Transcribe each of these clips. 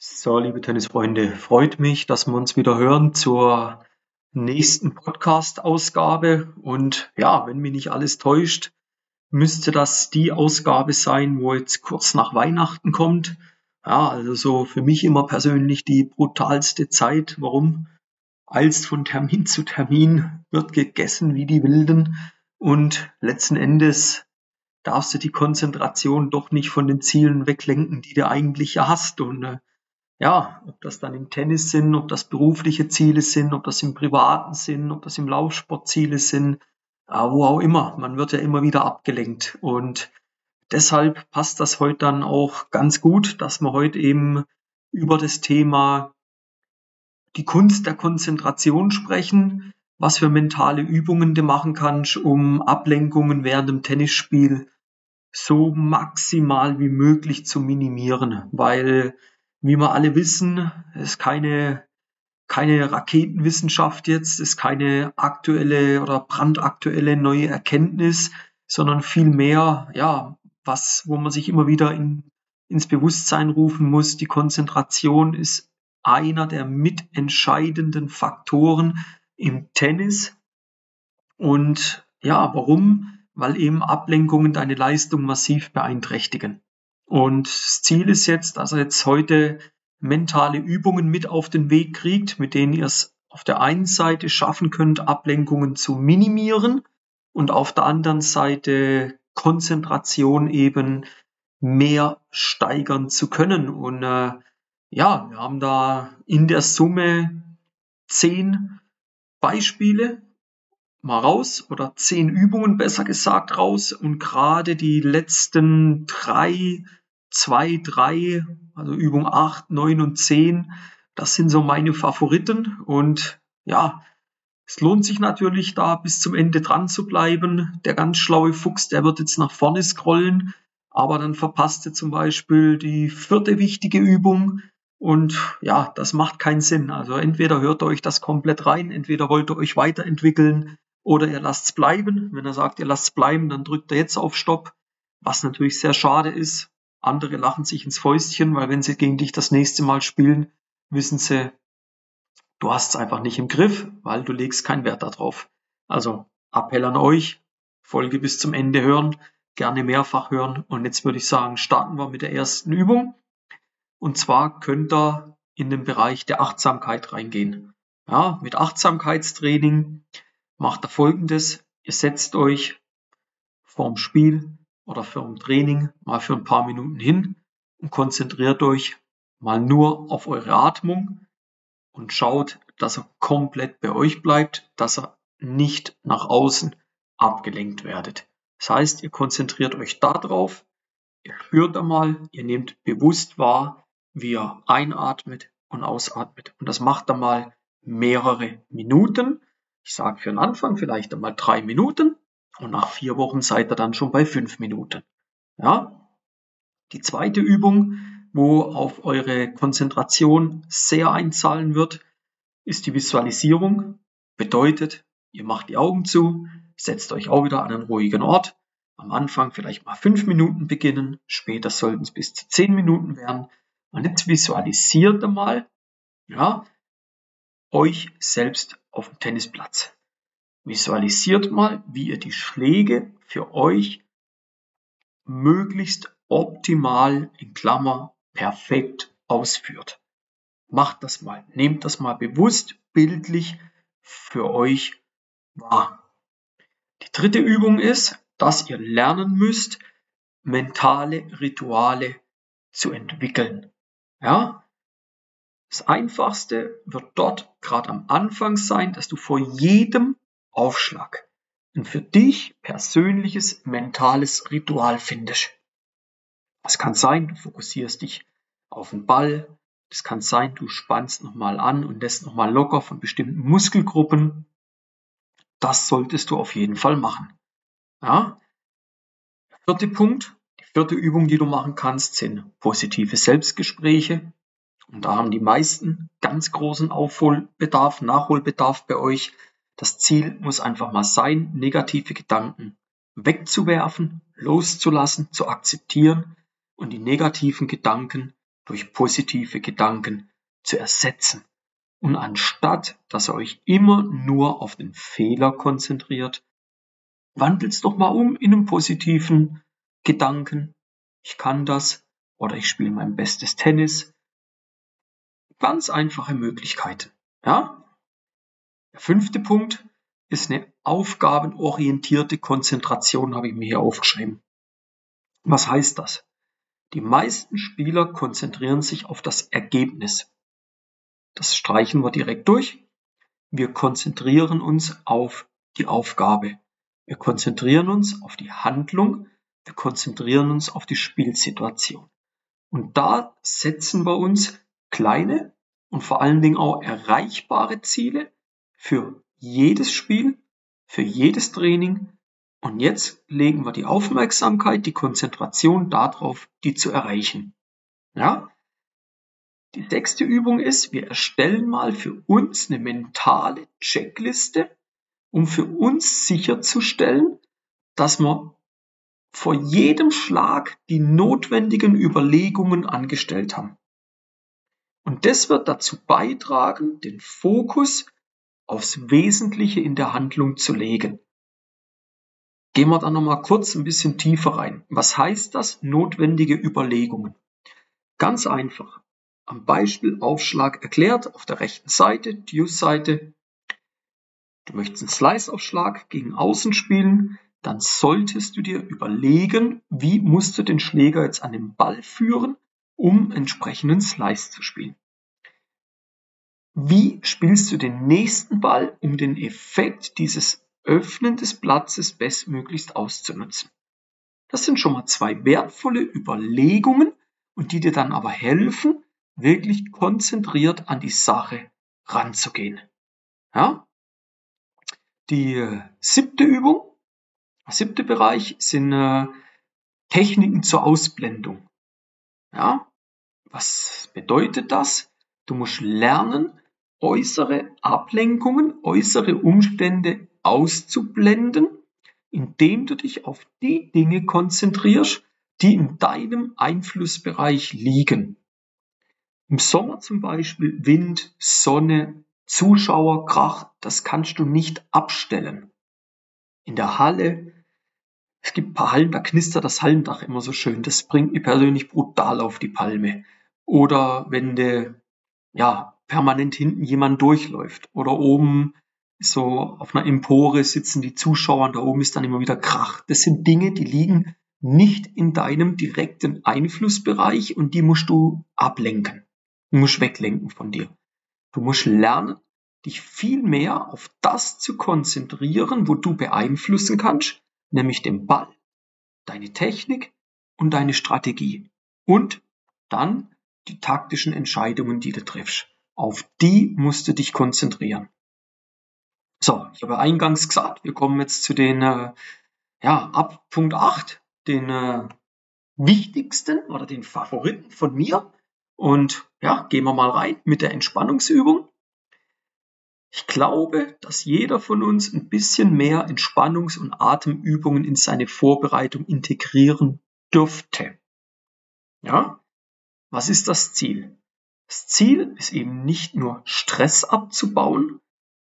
So, liebe Tennisfreunde, freut mich, dass wir uns wieder hören zur nächsten Podcast-Ausgabe. Und ja, wenn mich nicht alles täuscht, müsste das die Ausgabe sein, wo jetzt kurz nach Weihnachten kommt. Ja, also so für mich immer persönlich die brutalste Zeit. Warum? Als von Termin zu Termin wird gegessen wie die Wilden und letzten Endes darfst du die Konzentration doch nicht von den Zielen weglenken, die du eigentlich ja hast. Und äh, ja, ob das dann im Tennis sind, ob das berufliche Ziele sind, ob das im privaten sind, ob das im Laufsport Ziele sind, wo auch immer. Man wird ja immer wieder abgelenkt. Und deshalb passt das heute dann auch ganz gut, dass wir heute eben über das Thema die Kunst der Konzentration sprechen, was für mentale Übungen du machen kannst, um Ablenkungen während dem Tennisspiel so maximal wie möglich zu minimieren, weil, wie wir alle wissen, ist keine, keine Raketenwissenschaft jetzt, ist keine aktuelle oder brandaktuelle neue Erkenntnis, sondern vielmehr, ja, was, wo man sich immer wieder in, ins Bewusstsein rufen muss, die Konzentration ist einer der mitentscheidenden Faktoren im Tennis. Und ja, warum? weil eben Ablenkungen deine Leistung massiv beeinträchtigen. Und das Ziel ist jetzt, dass er jetzt heute mentale Übungen mit auf den Weg kriegt, mit denen ihr es auf der einen Seite schaffen könnt, Ablenkungen zu minimieren und auf der anderen Seite Konzentration eben mehr steigern zu können. Und äh, ja, wir haben da in der Summe zehn Beispiele, mal raus oder zehn Übungen besser gesagt raus und gerade die letzten drei, zwei, drei, also Übung acht, neun und zehn, das sind so meine Favoriten und ja, es lohnt sich natürlich da bis zum Ende dran zu bleiben. Der ganz schlaue Fuchs, der wird jetzt nach vorne scrollen, aber dann verpasst er zum Beispiel die vierte wichtige Übung. Und ja, das macht keinen Sinn. Also entweder hört ihr euch das komplett rein, entweder wollt ihr euch weiterentwickeln oder ihr lasst es bleiben. Wenn er sagt, ihr lasst es bleiben, dann drückt er jetzt auf Stopp, was natürlich sehr schade ist. Andere lachen sich ins Fäustchen, weil wenn sie gegen dich das nächste Mal spielen, wissen sie, du hast es einfach nicht im Griff, weil du legst keinen Wert darauf. Also Appell an euch, Folge bis zum Ende hören, gerne mehrfach hören. Und jetzt würde ich sagen, starten wir mit der ersten Übung. Und zwar könnt ihr in den Bereich der Achtsamkeit reingehen. Ja, mit Achtsamkeitstraining macht ihr folgendes. Ihr setzt euch vorm Spiel oder vorm Training mal für ein paar Minuten hin und konzentriert euch mal nur auf eure Atmung und schaut, dass er komplett bei euch bleibt, dass er nicht nach außen abgelenkt werdet. Das heißt, ihr konzentriert euch darauf, ihr spürt einmal, ihr nehmt bewusst wahr, wie ihr einatmet und ausatmet. Und das macht einmal mehrere Minuten. Ich sage für den Anfang vielleicht einmal drei Minuten und nach vier Wochen seid ihr dann schon bei fünf Minuten. Ja? Die zweite Übung, wo auf eure Konzentration sehr einzahlen wird, ist die Visualisierung. Bedeutet, ihr macht die Augen zu, setzt euch auch wieder an einen ruhigen Ort. Am Anfang vielleicht mal fünf Minuten beginnen, später sollten es bis zu zehn Minuten werden. Und jetzt visualisiert einmal, ja, euch selbst auf dem Tennisplatz. Visualisiert mal, wie ihr die Schläge für euch möglichst optimal in Klammer perfekt ausführt. Macht das mal. Nehmt das mal bewusst bildlich für euch wahr. Die dritte Übung ist, dass ihr lernen müsst, mentale Rituale zu entwickeln. Ja, das Einfachste wird dort gerade am Anfang sein, dass du vor jedem Aufschlag ein für dich persönliches mentales Ritual findest. Das kann sein, du fokussierst dich auf den Ball. Das kann sein, du spannst nochmal an und lässt nochmal locker von bestimmten Muskelgruppen. Das solltest du auf jeden Fall machen. Ja? Der vierte Punkt, die vierte Übung, die du machen kannst, sind positive Selbstgespräche. Und da haben die meisten ganz großen Aufholbedarf, Nachholbedarf bei euch. Das Ziel muss einfach mal sein, negative Gedanken wegzuwerfen, loszulassen, zu akzeptieren und die negativen Gedanken durch positive Gedanken zu ersetzen. Und anstatt, dass ihr euch immer nur auf den Fehler konzentriert, wandelt's doch mal um in einen positiven Gedanken. Ich kann das oder ich spiele mein bestes Tennis. Ganz einfache Möglichkeiten. Ja? Der fünfte Punkt ist eine aufgabenorientierte Konzentration, habe ich mir hier aufgeschrieben. Was heißt das? Die meisten Spieler konzentrieren sich auf das Ergebnis. Das streichen wir direkt durch. Wir konzentrieren uns auf die Aufgabe. Wir konzentrieren uns auf die Handlung. Wir konzentrieren uns auf die Spielsituation. Und da setzen wir uns kleine und vor allen Dingen auch erreichbare Ziele für jedes Spiel, für jedes Training. Und jetzt legen wir die Aufmerksamkeit, die Konzentration darauf, die zu erreichen. Ja? Die sechste Übung ist, wir erstellen mal für uns eine mentale Checkliste, um für uns sicherzustellen, dass wir vor jedem Schlag die notwendigen Überlegungen angestellt haben. Und das wird dazu beitragen, den Fokus aufs Wesentliche in der Handlung zu legen. Gehen wir da nochmal kurz ein bisschen tiefer rein. Was heißt das? Notwendige Überlegungen. Ganz einfach. Am Beispiel Aufschlag erklärt, auf der rechten Seite, die Use-Seite. Du möchtest einen Slice-Aufschlag gegen Außen spielen, dann solltest du dir überlegen, wie musst du den Schläger jetzt an den Ball führen, um entsprechenden Slice zu spielen. Wie spielst du den nächsten Ball, um den Effekt dieses Öffnen des Platzes bestmöglichst auszunutzen? Das sind schon mal zwei wertvolle Überlegungen und die dir dann aber helfen, wirklich konzentriert an die Sache ranzugehen. Ja? Die äh, siebte Übung, der siebte Bereich sind äh, Techniken zur Ausblendung. Ja? Was bedeutet das? Du musst lernen, äußere Ablenkungen, äußere Umstände auszublenden, indem du dich auf die Dinge konzentrierst, die in deinem Einflussbereich liegen. Im Sommer zum Beispiel Wind, Sonne, Zuschauer, Krach, das kannst du nicht abstellen. In der Halle, es gibt ein paar Hallen, da knistert das Hallendach immer so schön. Das bringt mich persönlich brutal auf die Palme. Oder wenn du ja, permanent hinten jemand durchläuft. Oder oben so auf einer Empore sitzen die Zuschauer und da oben ist dann immer wieder Krach. Das sind Dinge, die liegen nicht in deinem direkten Einflussbereich und die musst du ablenken. Du musst weglenken von dir. Du musst lernen, dich viel mehr auf das zu konzentrieren, wo du beeinflussen kannst, nämlich den Ball, deine Technik und deine Strategie. Und dann die taktischen Entscheidungen, die du triffst. Auf die musst du dich konzentrieren. So, ich habe eingangs gesagt, wir kommen jetzt zu den, äh, ja, ab Punkt 8, den äh, wichtigsten oder den Favoriten von mir. Und ja, gehen wir mal rein mit der Entspannungsübung. Ich glaube, dass jeder von uns ein bisschen mehr Entspannungs- und Atemübungen in seine Vorbereitung integrieren dürfte. Ja, was ist das Ziel? Das Ziel ist eben nicht nur Stress abzubauen,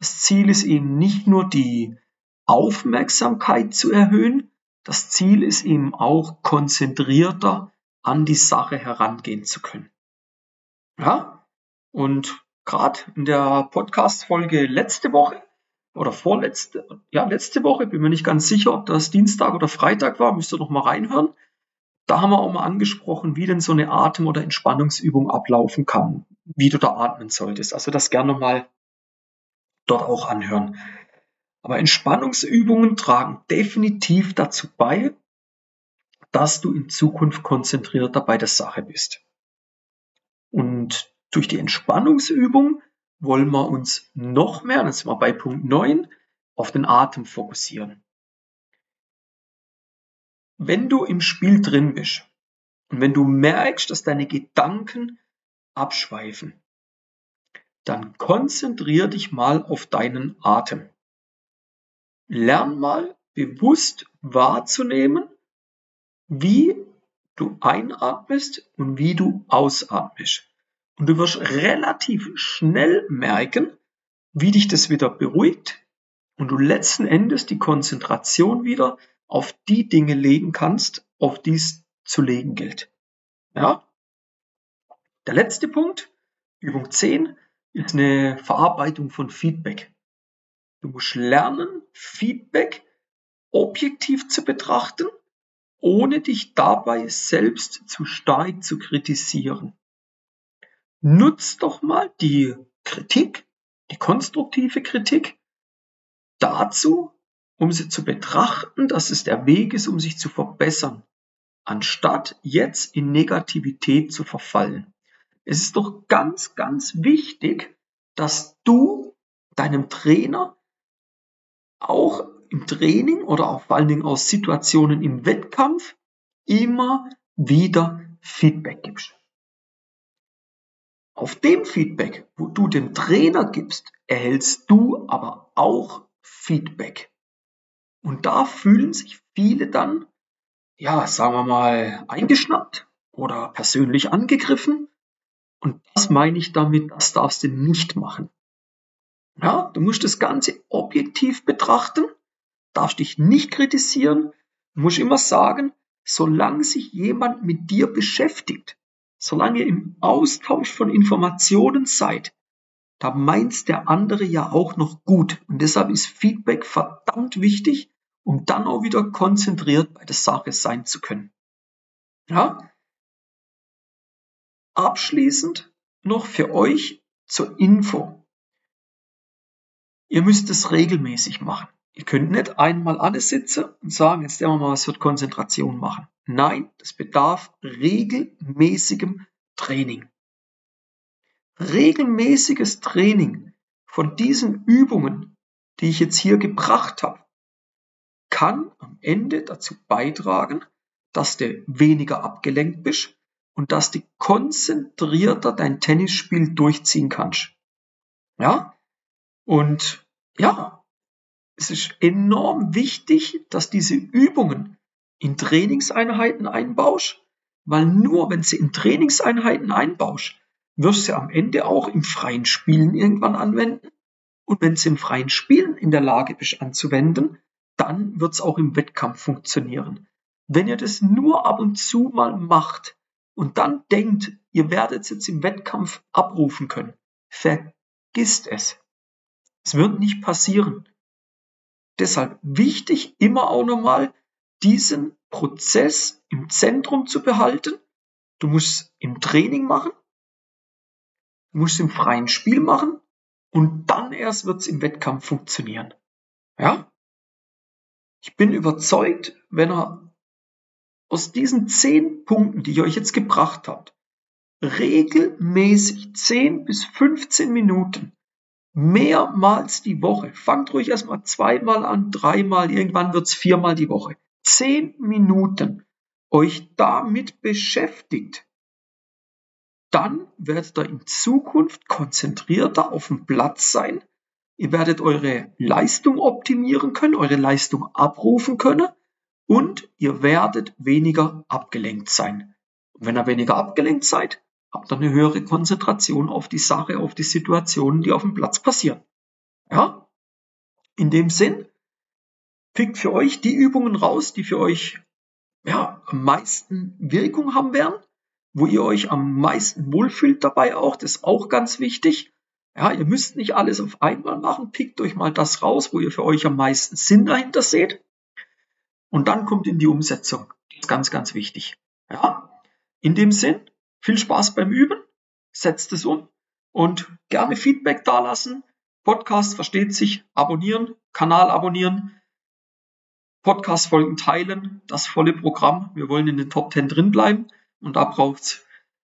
das Ziel ist eben nicht nur die Aufmerksamkeit zu erhöhen, das Ziel ist eben auch konzentrierter an die Sache herangehen zu können. Ja, und gerade in der Podcast-Folge letzte Woche oder vorletzte, ja, letzte Woche, bin mir nicht ganz sicher, ob das Dienstag oder Freitag war, müsst ihr noch mal reinhören. Da haben wir auch mal angesprochen, wie denn so eine Atem- oder Entspannungsübung ablaufen kann, wie du da atmen solltest. Also das gerne mal dort auch anhören. Aber Entspannungsübungen tragen definitiv dazu bei, dass du in Zukunft konzentrierter bei der Sache bist. Und durch die Entspannungsübung wollen wir uns noch mehr, das wir bei Punkt 9, auf den Atem fokussieren wenn du im Spiel drin bist und wenn du merkst, dass deine Gedanken abschweifen, dann konzentrier dich mal auf deinen Atem. Lern mal bewusst wahrzunehmen, wie du einatmest und wie du ausatmest. Und du wirst relativ schnell merken, wie dich das wieder beruhigt und du letzten Endes die Konzentration wieder auf die Dinge legen kannst, auf die es zu legen gilt. Ja? Der letzte Punkt, Übung 10, ist eine Verarbeitung von Feedback. Du musst lernen, Feedback objektiv zu betrachten, ohne dich dabei selbst zu stark zu kritisieren. Nutz doch mal die Kritik, die konstruktive Kritik dazu, um sie zu betrachten, dass es der Weg ist, um sich zu verbessern, anstatt jetzt in Negativität zu verfallen. Es ist doch ganz, ganz wichtig, dass du deinem Trainer auch im Training oder auch vor allen Dingen aus Situationen im Wettkampf immer wieder Feedback gibst. Auf dem Feedback, wo du dem Trainer gibst, erhältst du aber auch Feedback. Und da fühlen sich viele dann, ja, sagen wir mal, eingeschnappt oder persönlich angegriffen. Und das meine ich damit, das darfst du nicht machen. Ja, du musst das Ganze objektiv betrachten, darfst dich nicht kritisieren, musst immer sagen, solange sich jemand mit dir beschäftigt, solange ihr im Austausch von Informationen seid, da meint der andere ja auch noch gut. Und deshalb ist Feedback verdammt wichtig, um dann auch wieder konzentriert bei der Sache sein zu können. Ja? Abschließend noch für euch zur Info. Ihr müsst es regelmäßig machen. Ihr könnt nicht einmal alles sitzen und sagen, jetzt werden wir mal was für Konzentration machen. Nein, das bedarf regelmäßigem Training. Regelmäßiges Training von diesen Übungen, die ich jetzt hier gebracht habe, kann am Ende dazu beitragen, dass du weniger abgelenkt bist und dass du konzentrierter dein Tennisspiel durchziehen kannst. Ja? Und ja, es ist enorm wichtig, dass diese Übungen in Trainingseinheiten einbaust, weil nur wenn sie in Trainingseinheiten einbaust, wirst du am Ende auch im freien Spielen irgendwann anwenden. Und wenn du im freien Spielen in der Lage bist anzuwenden, dann wird es auch im Wettkampf funktionieren. Wenn ihr das nur ab und zu mal macht und dann denkt, ihr werdet es jetzt im Wettkampf abrufen können, vergisst es. Es wird nicht passieren. Deshalb wichtig, immer auch nochmal diesen Prozess im Zentrum zu behalten. Du musst im Training machen, du musst im freien Spiel machen und dann erst wird es im Wettkampf funktionieren. Ja? Ich bin überzeugt, wenn er aus diesen zehn Punkten, die ich euch jetzt gebracht habe, regelmäßig 10 bis 15 Minuten mehrmals die Woche. Fangt ruhig erstmal zweimal an, dreimal, irgendwann wird's viermal die Woche. Zehn Minuten euch damit beschäftigt, dann werdet ihr in Zukunft konzentrierter auf dem Platz sein. Ihr werdet eure Leistung optimieren können, eure Leistung abrufen können und ihr werdet weniger abgelenkt sein. Und wenn ihr weniger abgelenkt seid, habt ihr eine höhere Konzentration auf die Sache, auf die Situationen, die auf dem Platz passieren. Ja? In dem Sinn, pickt für euch die Übungen raus, die für euch ja, am meisten Wirkung haben werden, wo ihr euch am meisten wohlfühlt dabei auch, das ist auch ganz wichtig. Ja, ihr müsst nicht alles auf einmal machen, pickt euch mal das raus, wo ihr für euch am meisten Sinn dahinter seht. Und dann kommt in die Umsetzung. Das ist ganz, ganz wichtig. Ja, in dem Sinn, viel Spaß beim Üben, setzt es um und gerne Feedback dalassen. Podcast versteht sich, abonnieren, Kanal abonnieren, Podcast-Folgen teilen, das volle Programm. Wir wollen in den Top 10 drin bleiben und da braucht es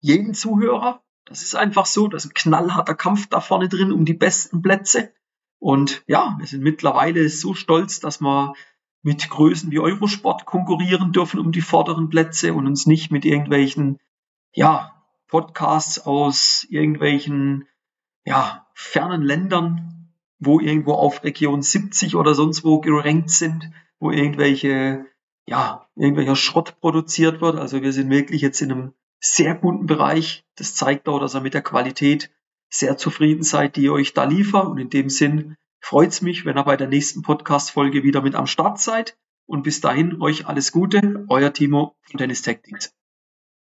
jeden Zuhörer. Das ist einfach so, das ist ein knallharter Kampf da vorne drin um die besten Plätze. Und ja, wir sind mittlerweile so stolz, dass wir mit Größen wie Eurosport konkurrieren dürfen um die vorderen Plätze und uns nicht mit irgendwelchen ja, Podcasts aus irgendwelchen ja, fernen Ländern, wo irgendwo auf Region 70 oder sonst wo gerankt sind, wo irgendwelche ja, irgendwelcher Schrott produziert wird. Also wir sind wirklich jetzt in einem sehr guten Bereich. Das zeigt auch, dass ihr mit der Qualität sehr zufrieden seid, die ihr euch da liefert. Und in dem Sinn freut es mich, wenn ihr bei der nächsten Podcast-Folge wieder mit am Start seid. Und bis dahin euch alles Gute, euer Timo von Tennis Tactics.